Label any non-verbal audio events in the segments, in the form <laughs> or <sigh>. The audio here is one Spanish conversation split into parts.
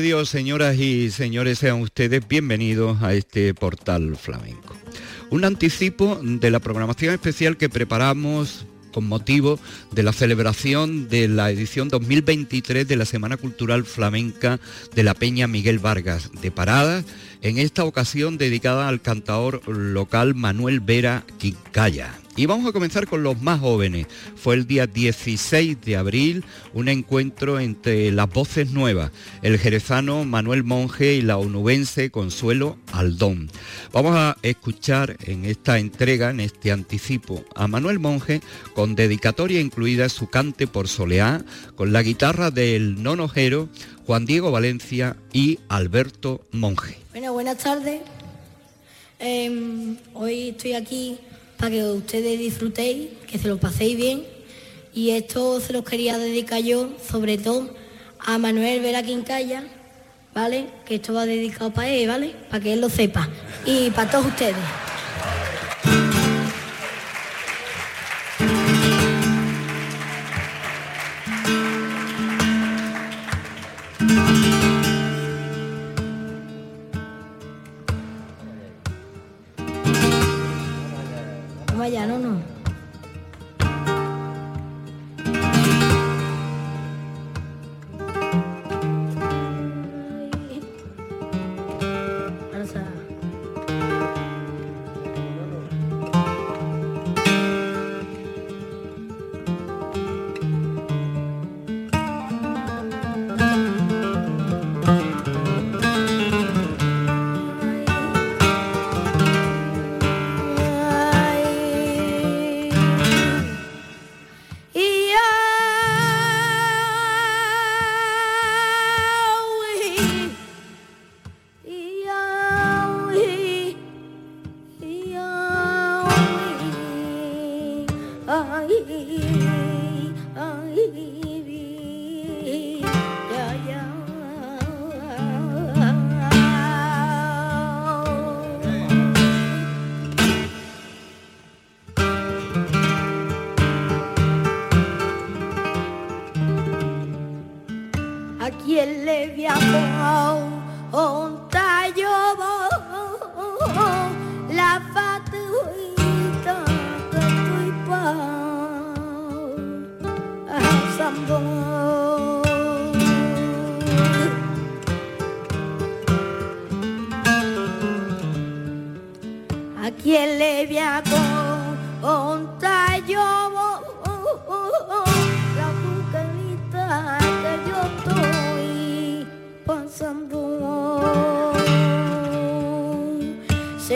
Dios, señoras y señores, sean ustedes bienvenidos a este portal flamenco. Un anticipo de la programación especial que preparamos con motivo de la celebración de la edición 2023 de la Semana Cultural Flamenca de la Peña Miguel Vargas de Paradas, en esta ocasión dedicada al cantador local Manuel Vera Quincaya. Y vamos a comenzar con los más jóvenes. Fue el día 16 de abril un encuentro entre las voces nuevas, el jerezano Manuel Monge y la onubense Consuelo Aldón. Vamos a escuchar en esta entrega, en este anticipo, a Manuel Monge con dedicatoria incluida su cante por soleá, con la guitarra del nonojero Juan Diego Valencia y Alberto Monge. Bueno, buenas tardes. Em, hoy estoy aquí para que ustedes disfrutéis, que se lo paséis bien. Y esto se los quería dedicar yo, sobre todo, a Manuel Vera Quincaya, ¿vale? Que esto va dedicado para él, ¿vale? Para que él lo sepa. Y para todos ustedes.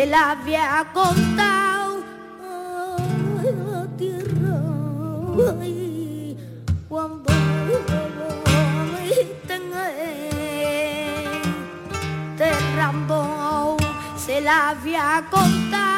La había contado. A la tierra ay, cuando me se la había contado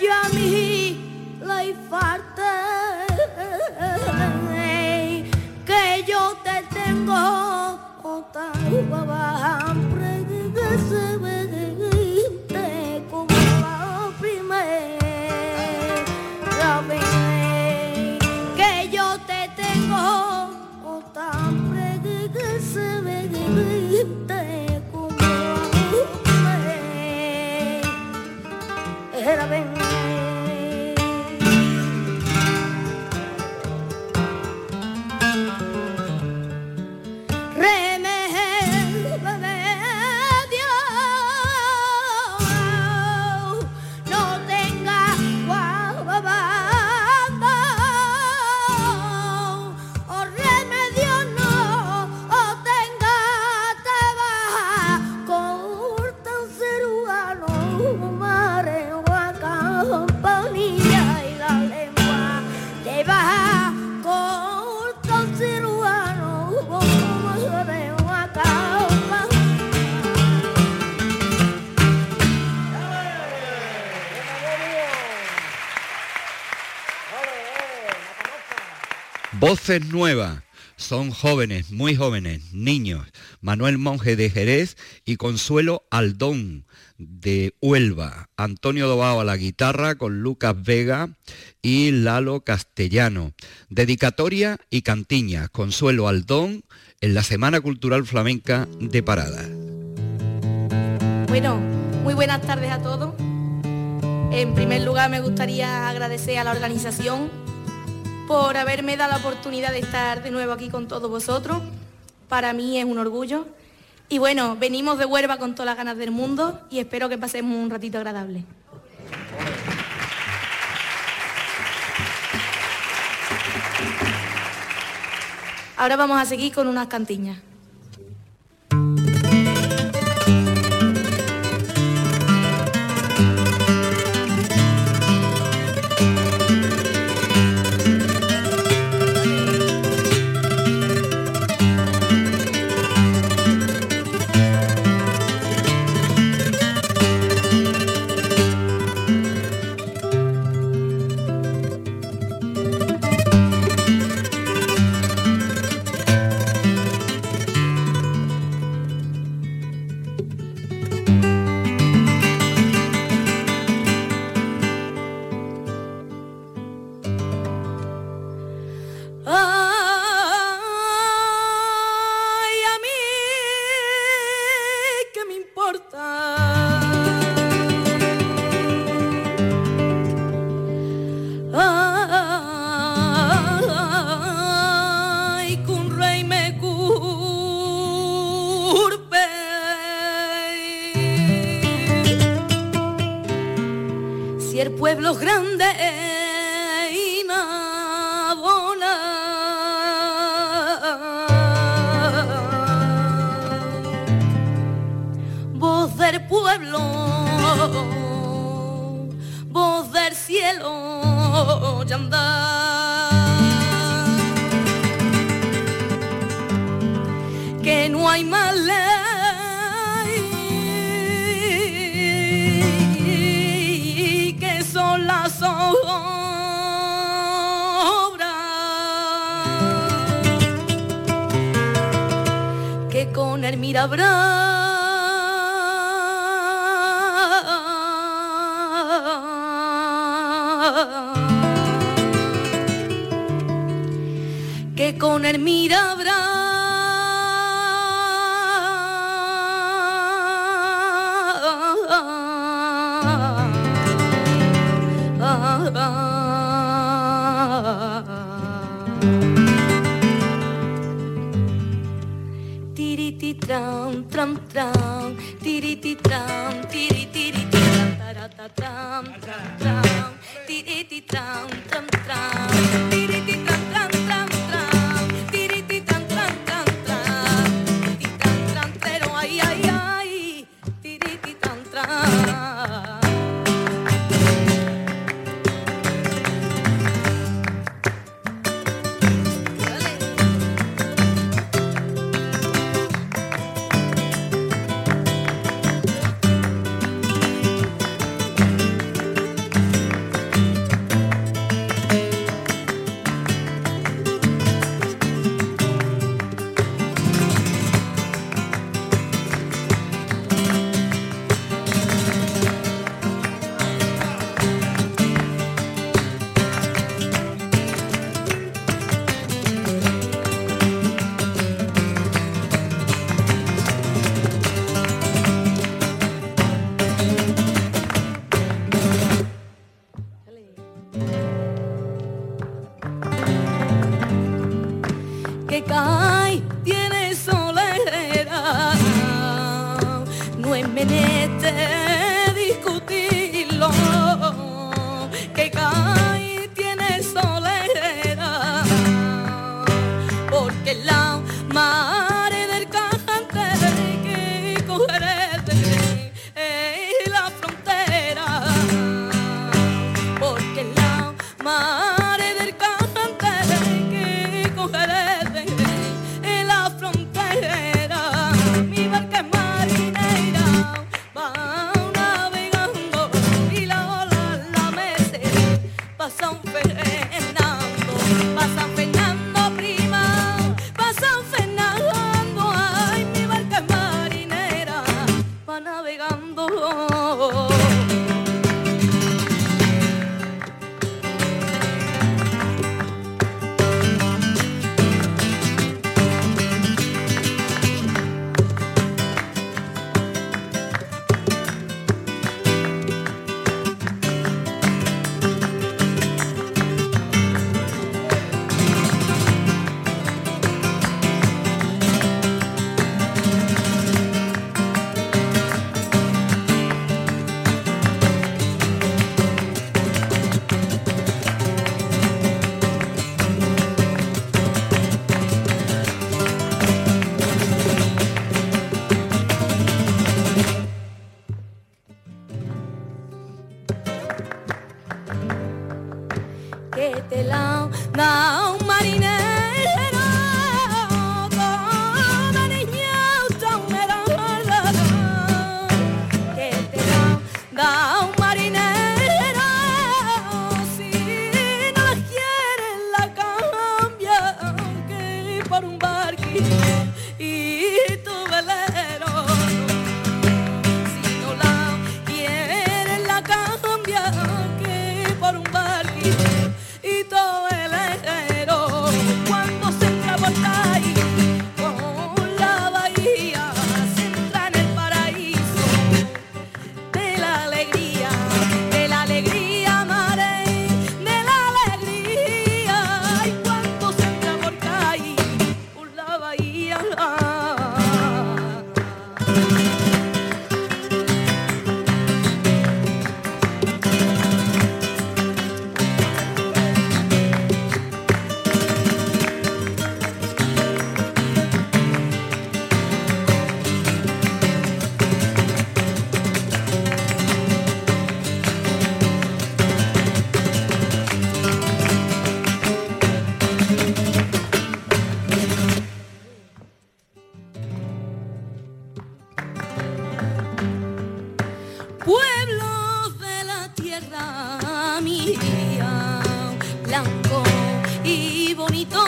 ya mi le infarté, que yo te tengo otra babá. Voces nuevas. Son jóvenes, muy jóvenes, niños. Manuel Monje de Jerez y Consuelo Aldón de Huelva. Antonio Dobao a la guitarra con Lucas Vega y Lalo Castellano. Dedicatoria y cantiña. Consuelo Aldón en la Semana Cultural Flamenca de Parada. Bueno, muy buenas tardes a todos. En primer lugar me gustaría agradecer a la organización por haberme dado la oportunidad de estar de nuevo aquí con todos vosotros. Para mí es un orgullo. Y bueno, venimos de Huelva con todas las ganas del mundo y espero que pasemos un ratito agradable. Ahora vamos a seguir con unas cantiñas. pueblos grandes y más Voz del pueblo, voz del cielo, yandar. Que no hay mal mujer que con el mira tram, tram, tram, tiri ti tram, tiri tiri tram, tarata tram, tram, tiri ti tram, tram, tram, tiri ti tram. blanco y bonito.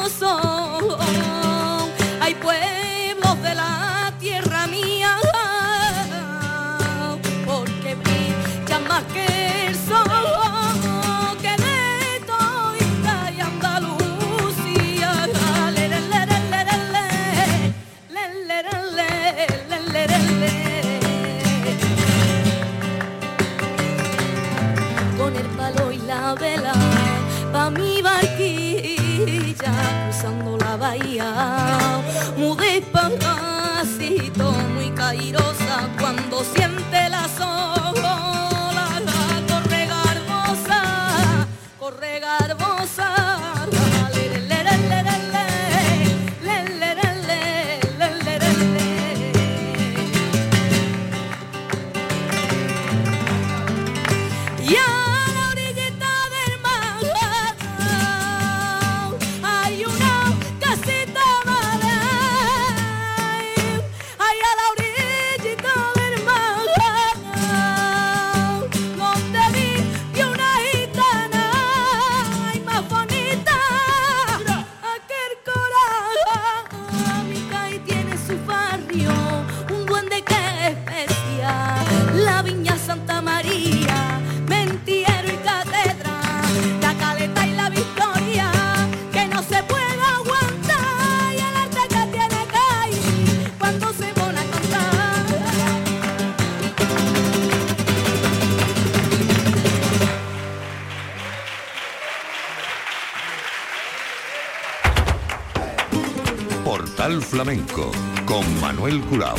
Flamenco con Manuel Curao.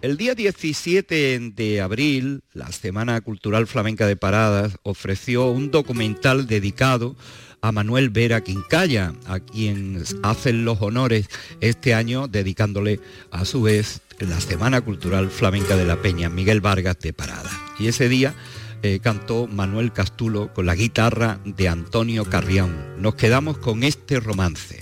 El día 17 de abril, la Semana Cultural Flamenca de Paradas ofreció un documental dedicado a Manuel Vera Quincaya, a quien hacen los honores este año, dedicándole a su vez la Semana Cultural Flamenca de la Peña, Miguel Vargas de Paradas. Y ese día eh, cantó Manuel Castulo con la guitarra de Antonio Carrión. Nos quedamos con este romance.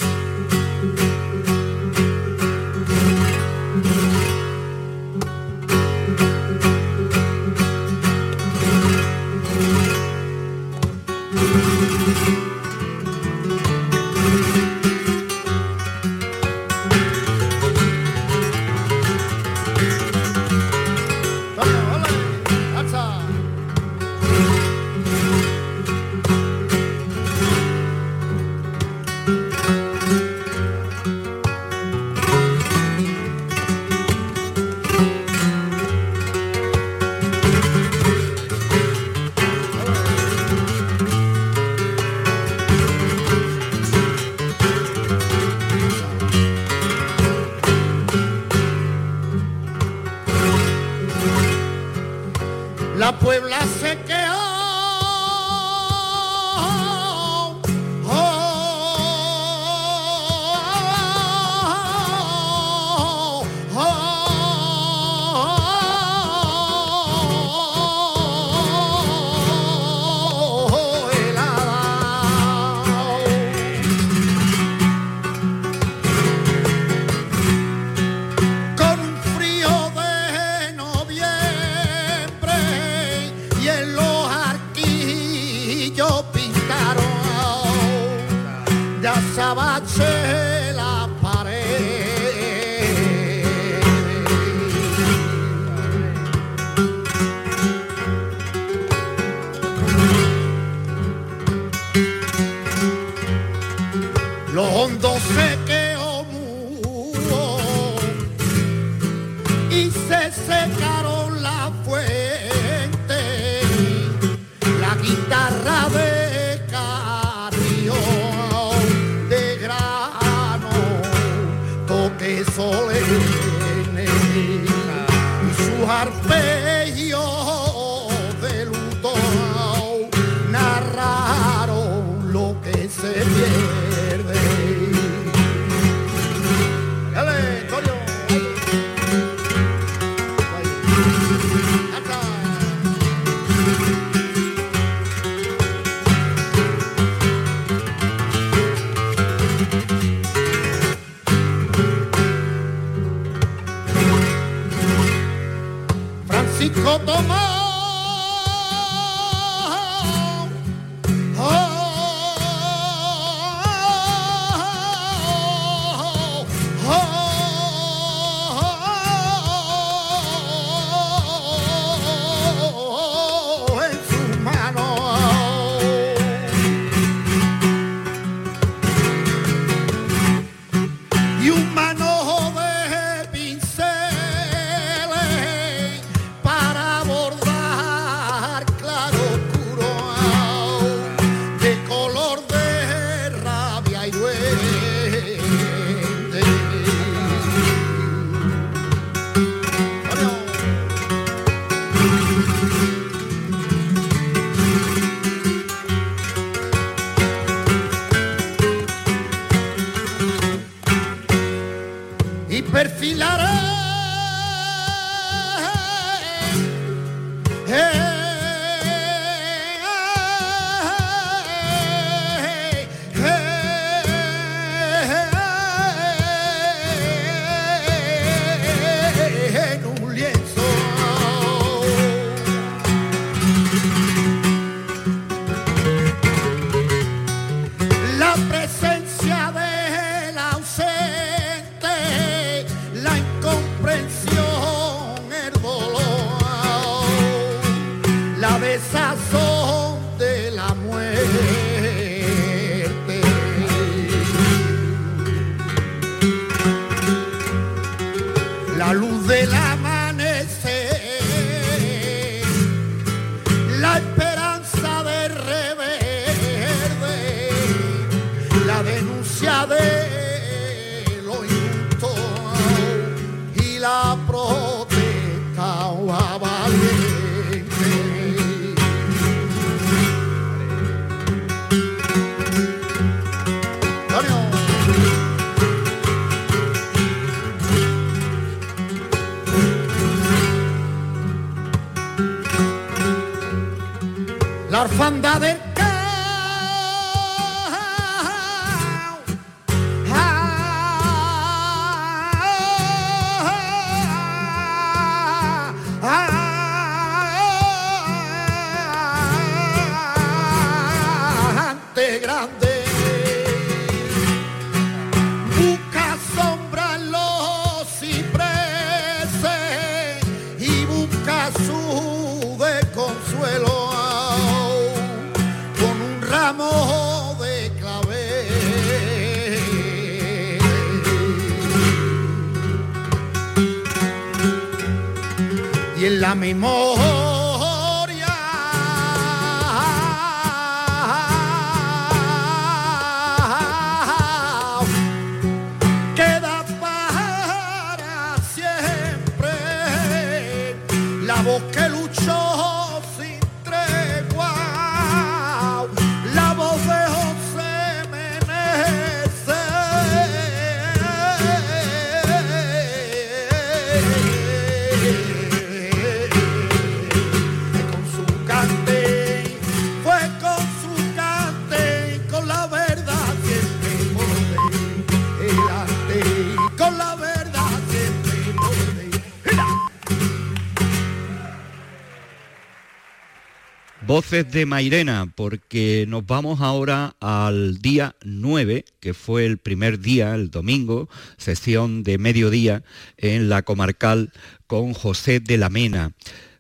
De Mairena, porque nos vamos ahora al día 9, que fue el primer día, el domingo, sesión de mediodía en la comarcal con José de la Mena.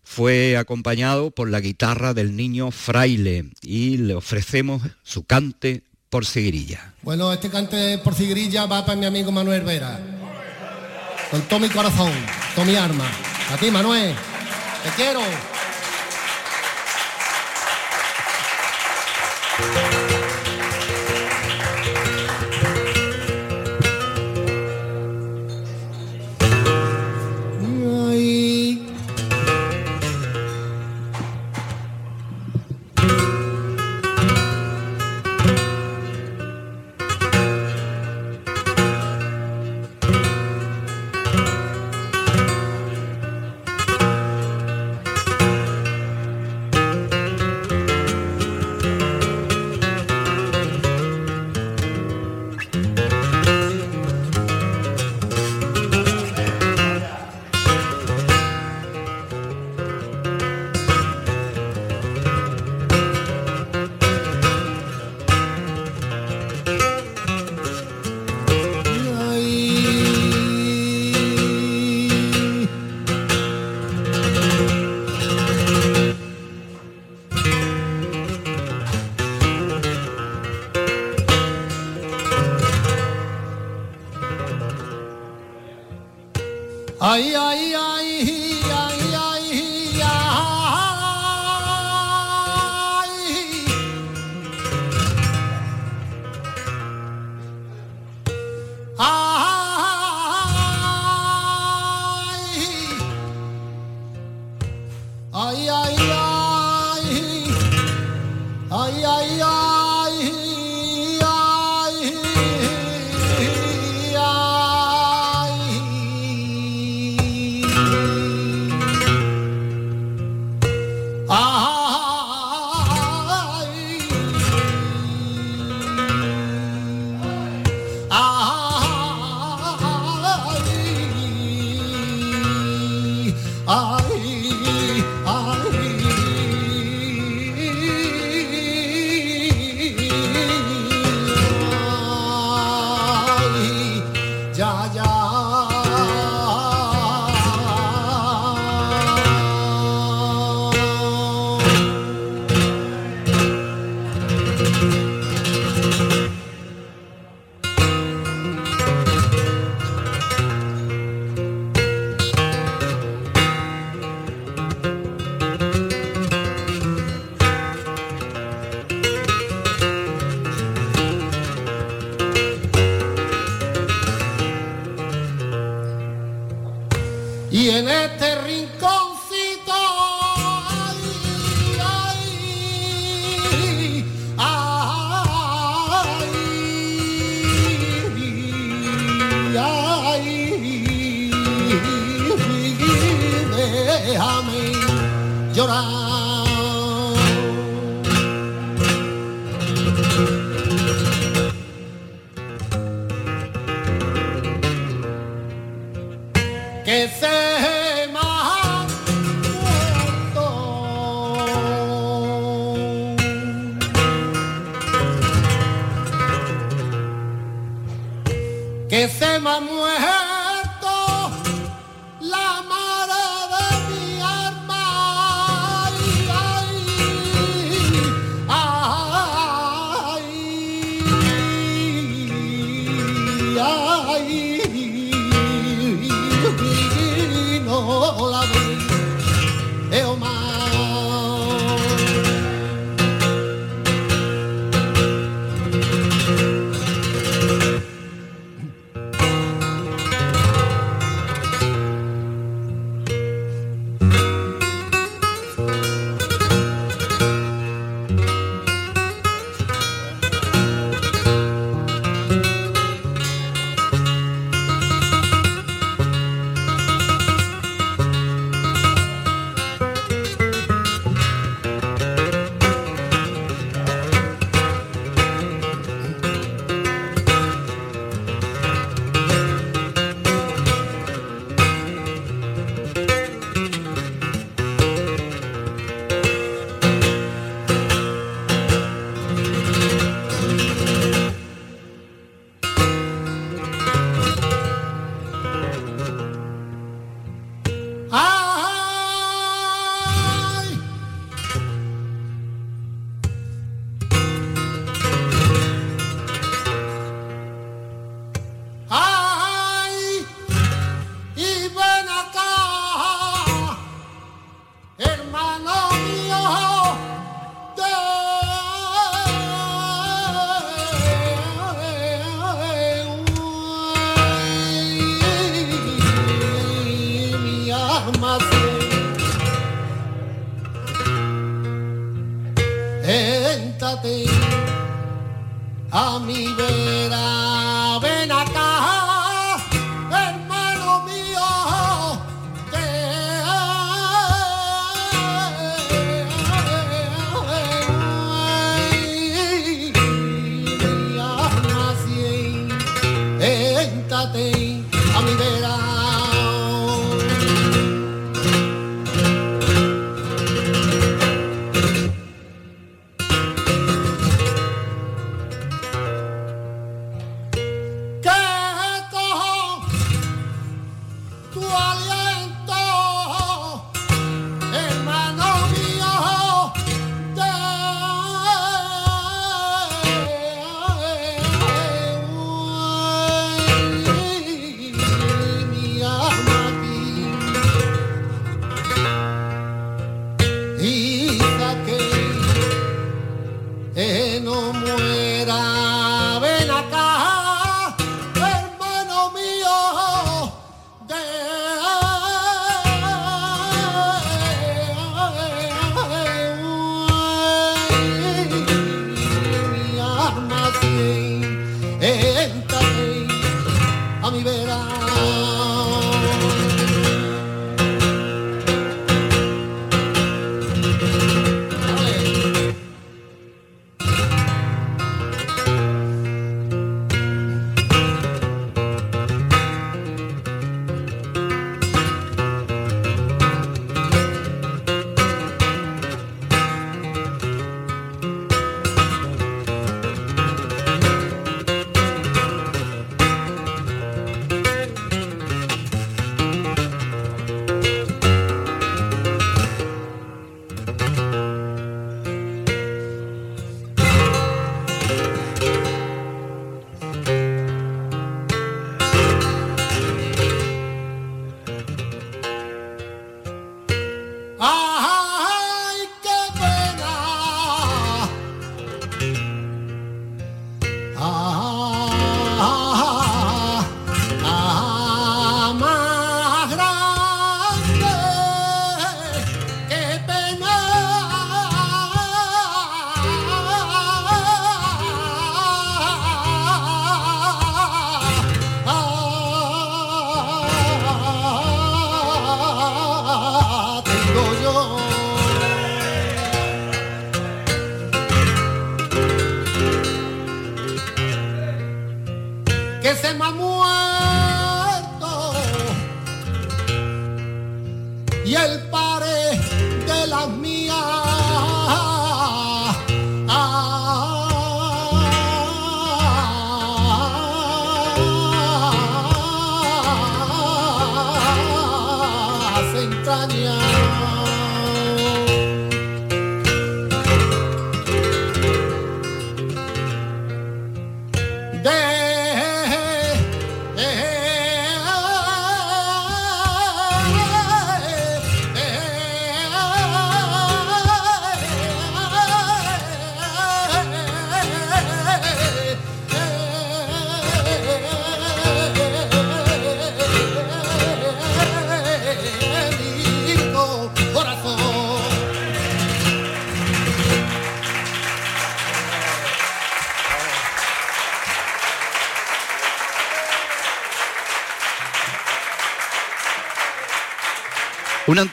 Fue acompañado por la guitarra del niño Fraile y le ofrecemos su cante por Sigrilla. Bueno, este cante por Sigrilla va para mi amigo Manuel Vera. Con todo mi corazón, con mi arma. A ti, Manuel. Te quiero.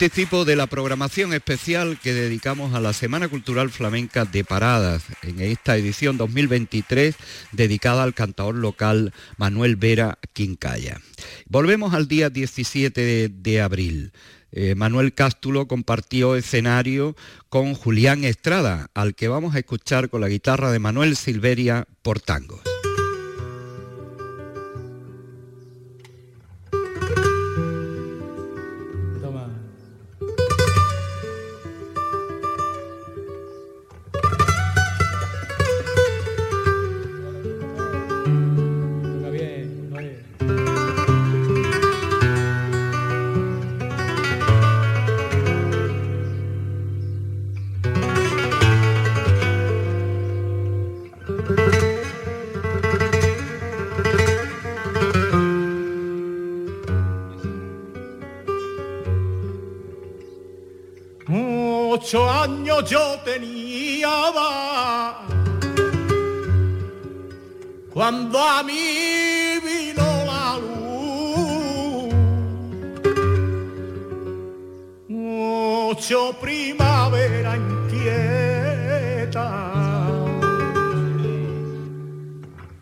Un anticipo de la programación especial que dedicamos a la Semana Cultural Flamenca de Paradas en esta edición 2023 dedicada al cantador local Manuel Vera Quincaya. Volvemos al día 17 de, abril. Eh, Manuel Cástulo compartió escenario con Julián Estrada, al que vamos a escuchar con la guitarra de Manuel Silveria por tangos. Ocho años yo tenía cuando a mí vino la luz. Ocho primavera inquieta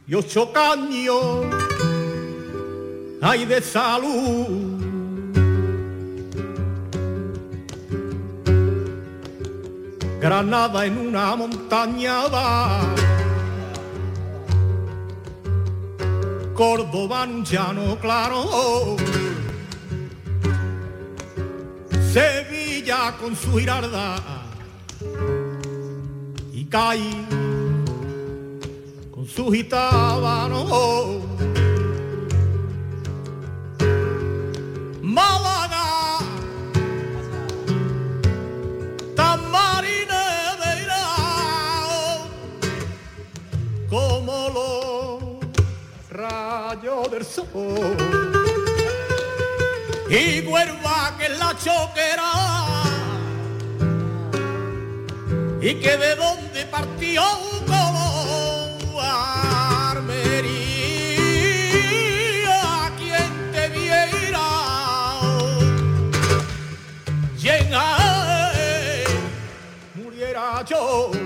y ocho caños hay de salud. Granada en una montaña va. Córdoba en llano claro. Sevilla con su girarda y Cádiz con su gitábano. Rayos del sol. Y Huelva que la choquera. Y que de donde partió como armería. Quien te viera llena muriera yo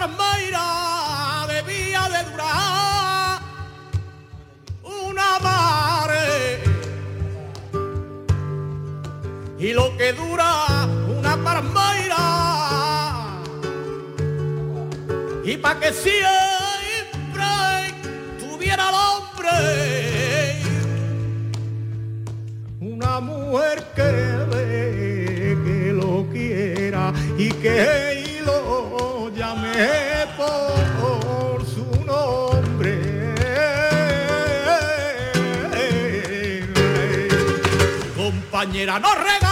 palmeira debía de durar una mare y lo que dura una palmeira y pa' que siempre tuviera el hombre una mujer que ve que lo quiera y que Compañera, no regañe.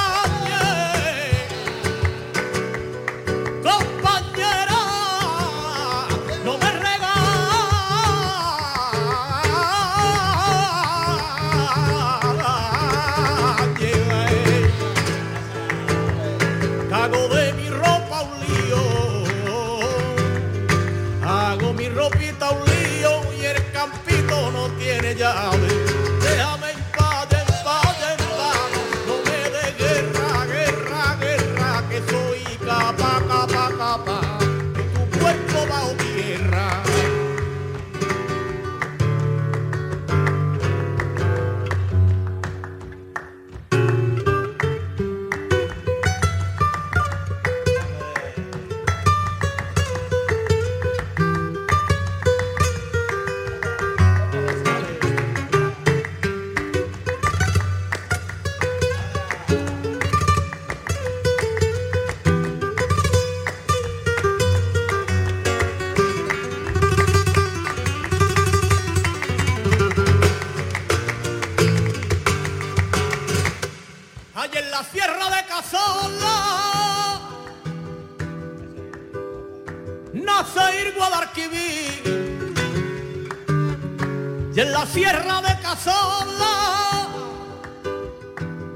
Sierra de Cazorla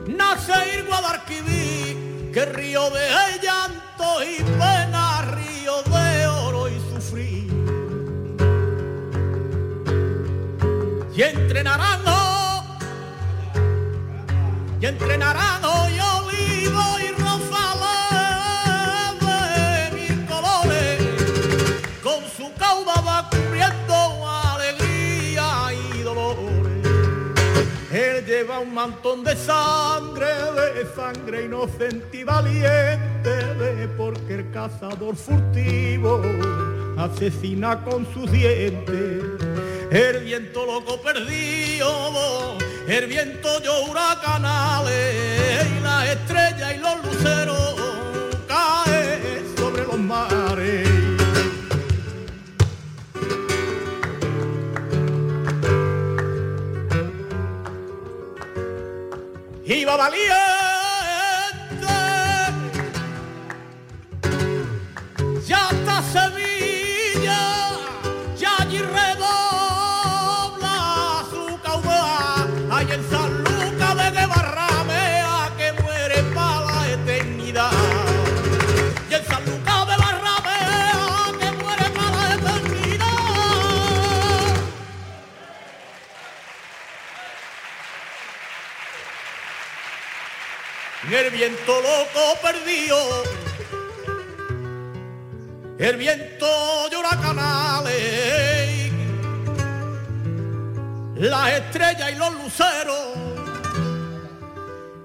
nace ir Guadalquivir, que río de llanto y pena, río de oro y sufrir. Y entre naranjo, y entre un mantón de sangre, de sangre inocente y valiente, de porque el cazador furtivo asesina con sus dientes. El viento loco perdido, el viento yo huracanales, y la estrella y los luceros valía. El viento loco perdido, el viento llora canales, las estrellas y los luceros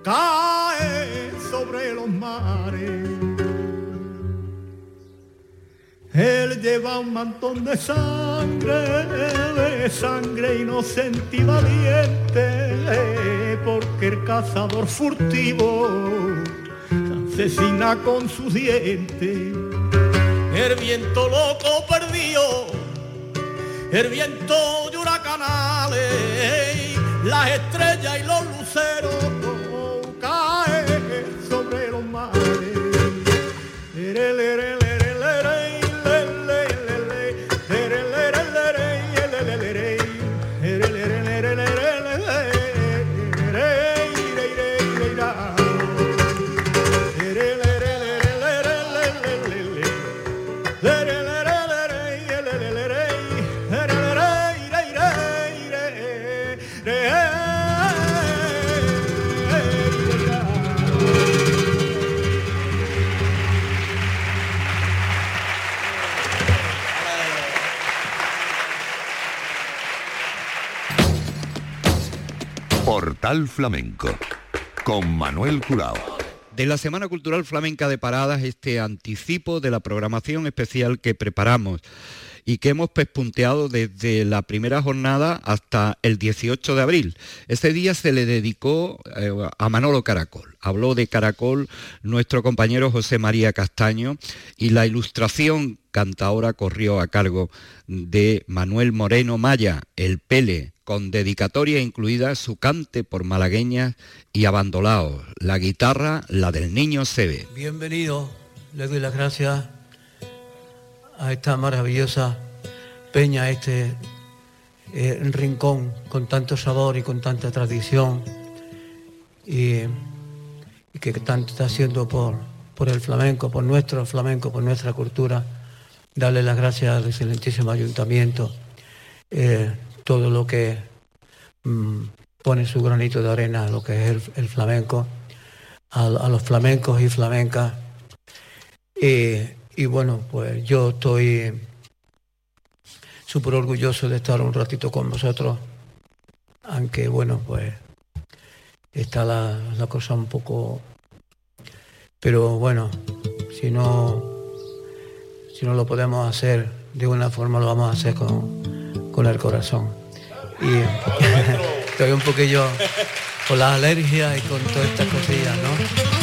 caen sobre los mares. Él lleva un mantón de sangre, de sangre inocente y valiente, porque el cazador furtivo asesina con sus dientes. El viento loco perdió, el viento de huracanales, las estrellas y los luceros caen sobre los mares. Portal Flamenco con Manuel Curao. De la Semana Cultural Flamenca de Paradas, este anticipo de la programación especial que preparamos y que hemos pespunteado desde la primera jornada hasta el 18 de abril. Ese día se le dedicó eh, a Manolo Caracol. Habló de Caracol nuestro compañero José María Castaño y la ilustración cantaora corrió a cargo de Manuel Moreno Maya, el Pele, con dedicatoria incluida su cante por malagueñas y abandolaos, la guitarra, la del niño Sebe. Bienvenido, le doy las gracias a esta maravillosa peña, este eh, rincón con tanto sabor y con tanta tradición y, y que tanto está haciendo por, por el flamenco, por nuestro flamenco, por nuestra cultura. Darle las gracias al excelentísimo ayuntamiento, eh, todo lo que mm, pone su granito de arena lo que es el, flamenco, a, los flamencos y flamencas. Y, y bueno, pues yo estoy súper orgulloso de estar un ratito con vosotros, aunque bueno, pues está la, la cosa un poco... Pero bueno, si no, si no lo podemos hacer de una forma, lo vamos a hacer con, con el corazón. Y <laughs> estoy un poquillo con las alergias y con todas estas cosillas, ¿no?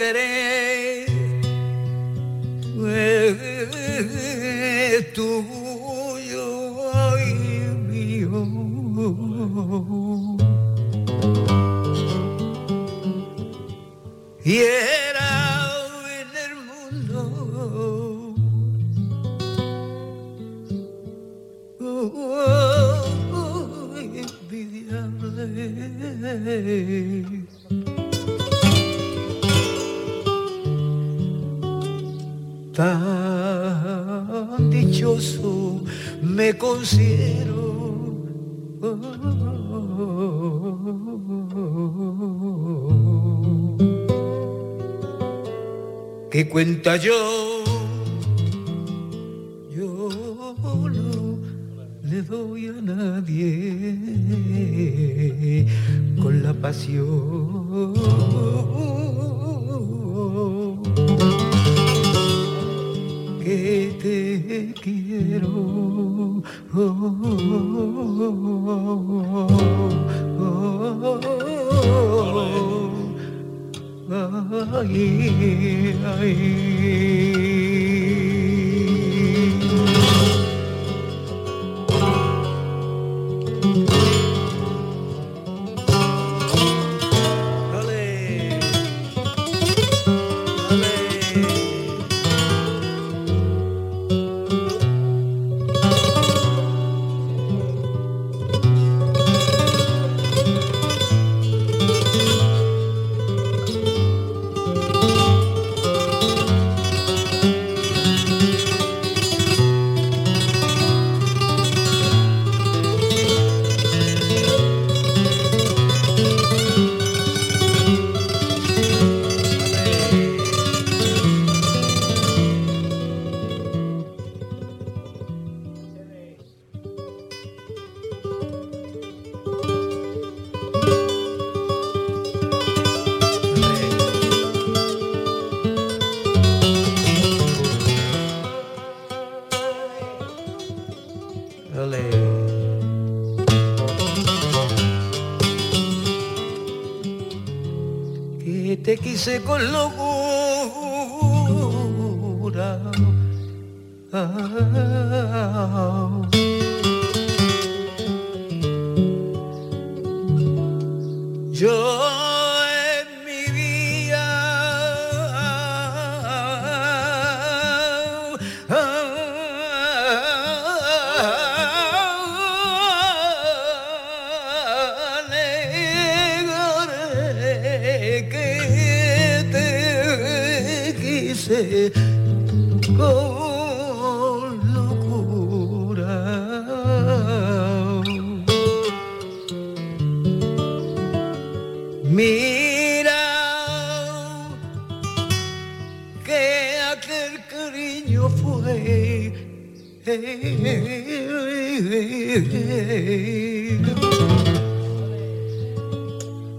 Este cuenta yo? Yo no le doy a nadie con la pasión que te quiero. Ay, ay.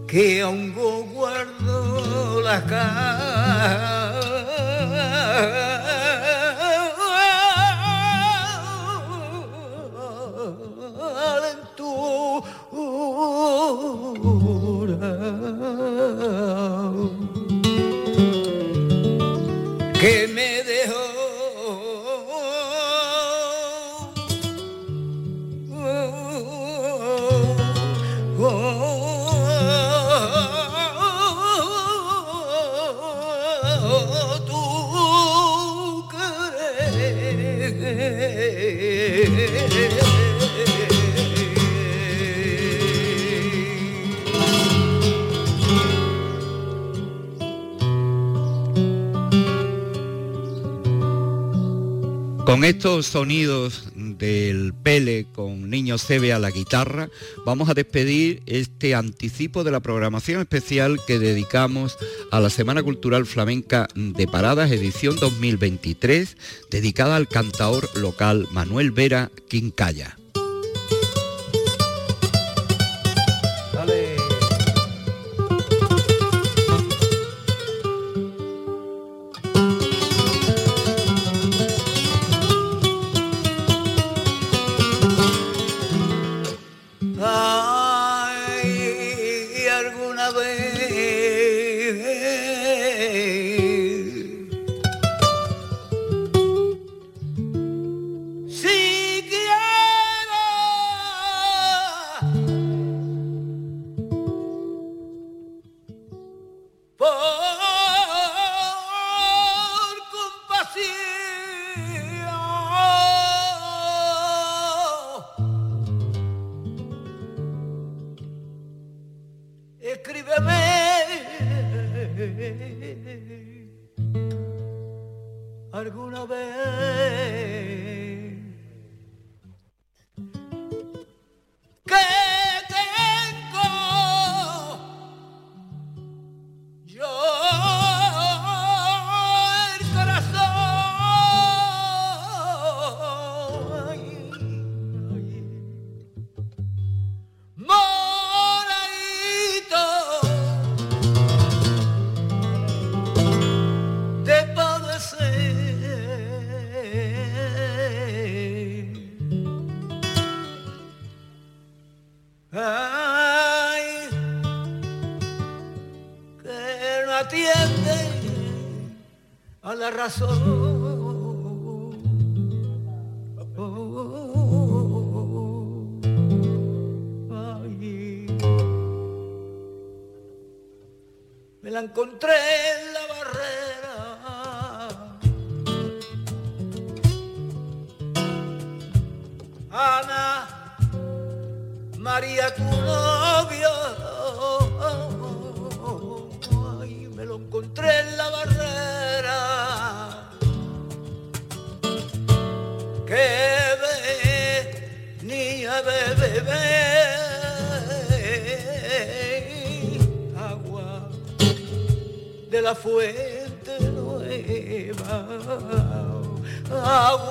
Que aún guardo la calentura sonidos del Pele con Niño Sebe a la guitarra, vamos a despedir este anticipo de la programación especial que dedicamos a la Semana Cultural Flamenca de Paradas, edición 2023, dedicada al cantaor local Manuel Vera Quincaya. Entré a una huerta un día, ahí por comer